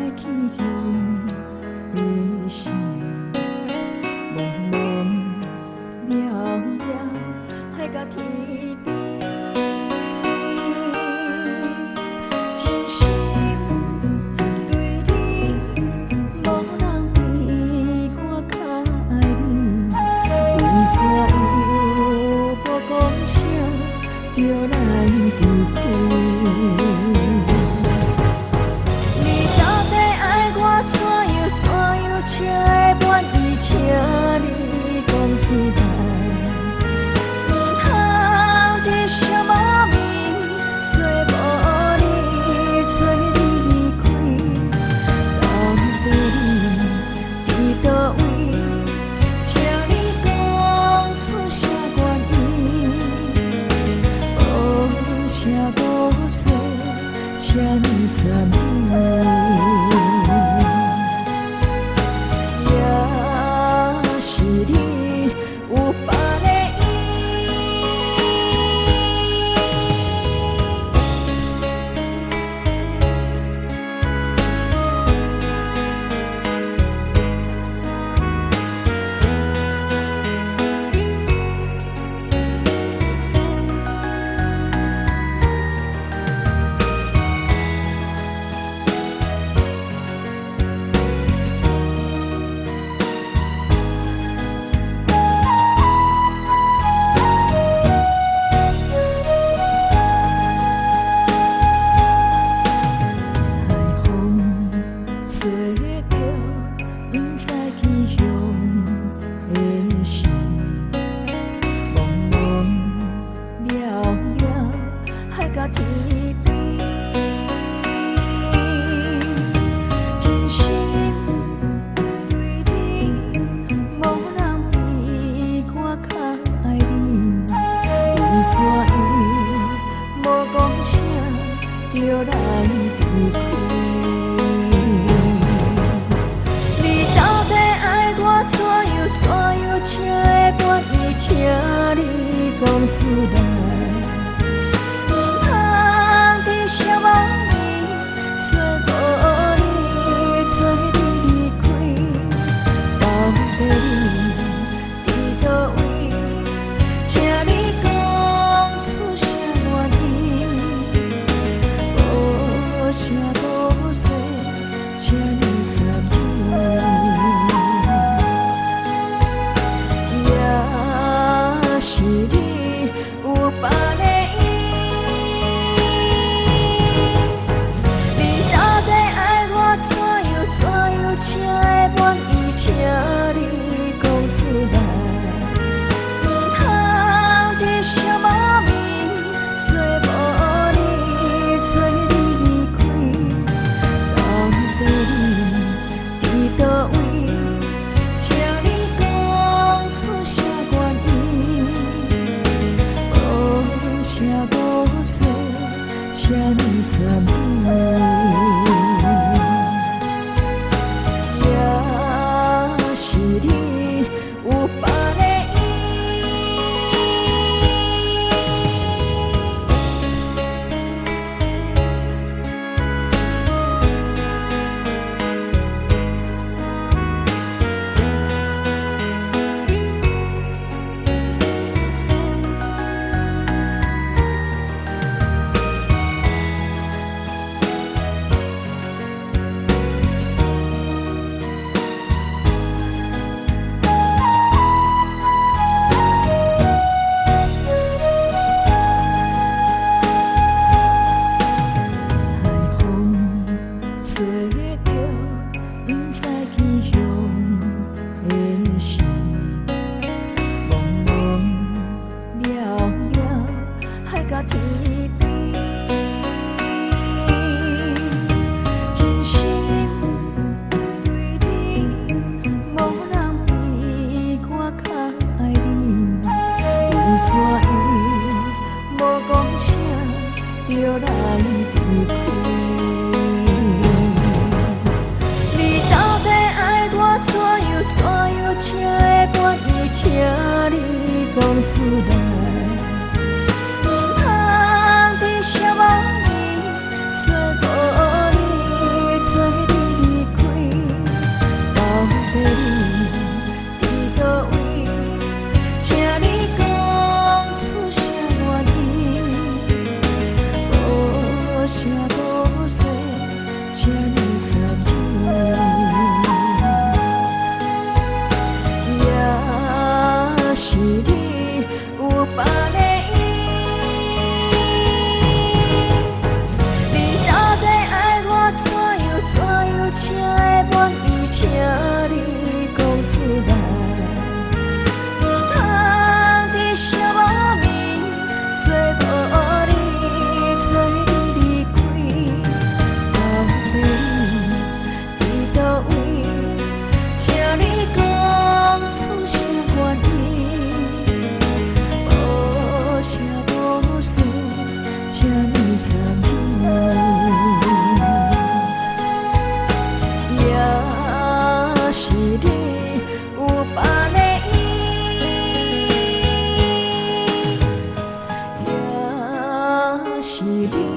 海气的，茫茫渺渺，海角天边。就来离开。你到底爱我怎样？怎样才会满意？请你讲出来。天边，真心对你，无人比我更爱你。为怎样无讲声，著来离开？你到底爱我怎样？怎样，才会半日，请你。啥物残景，也你有，也是你。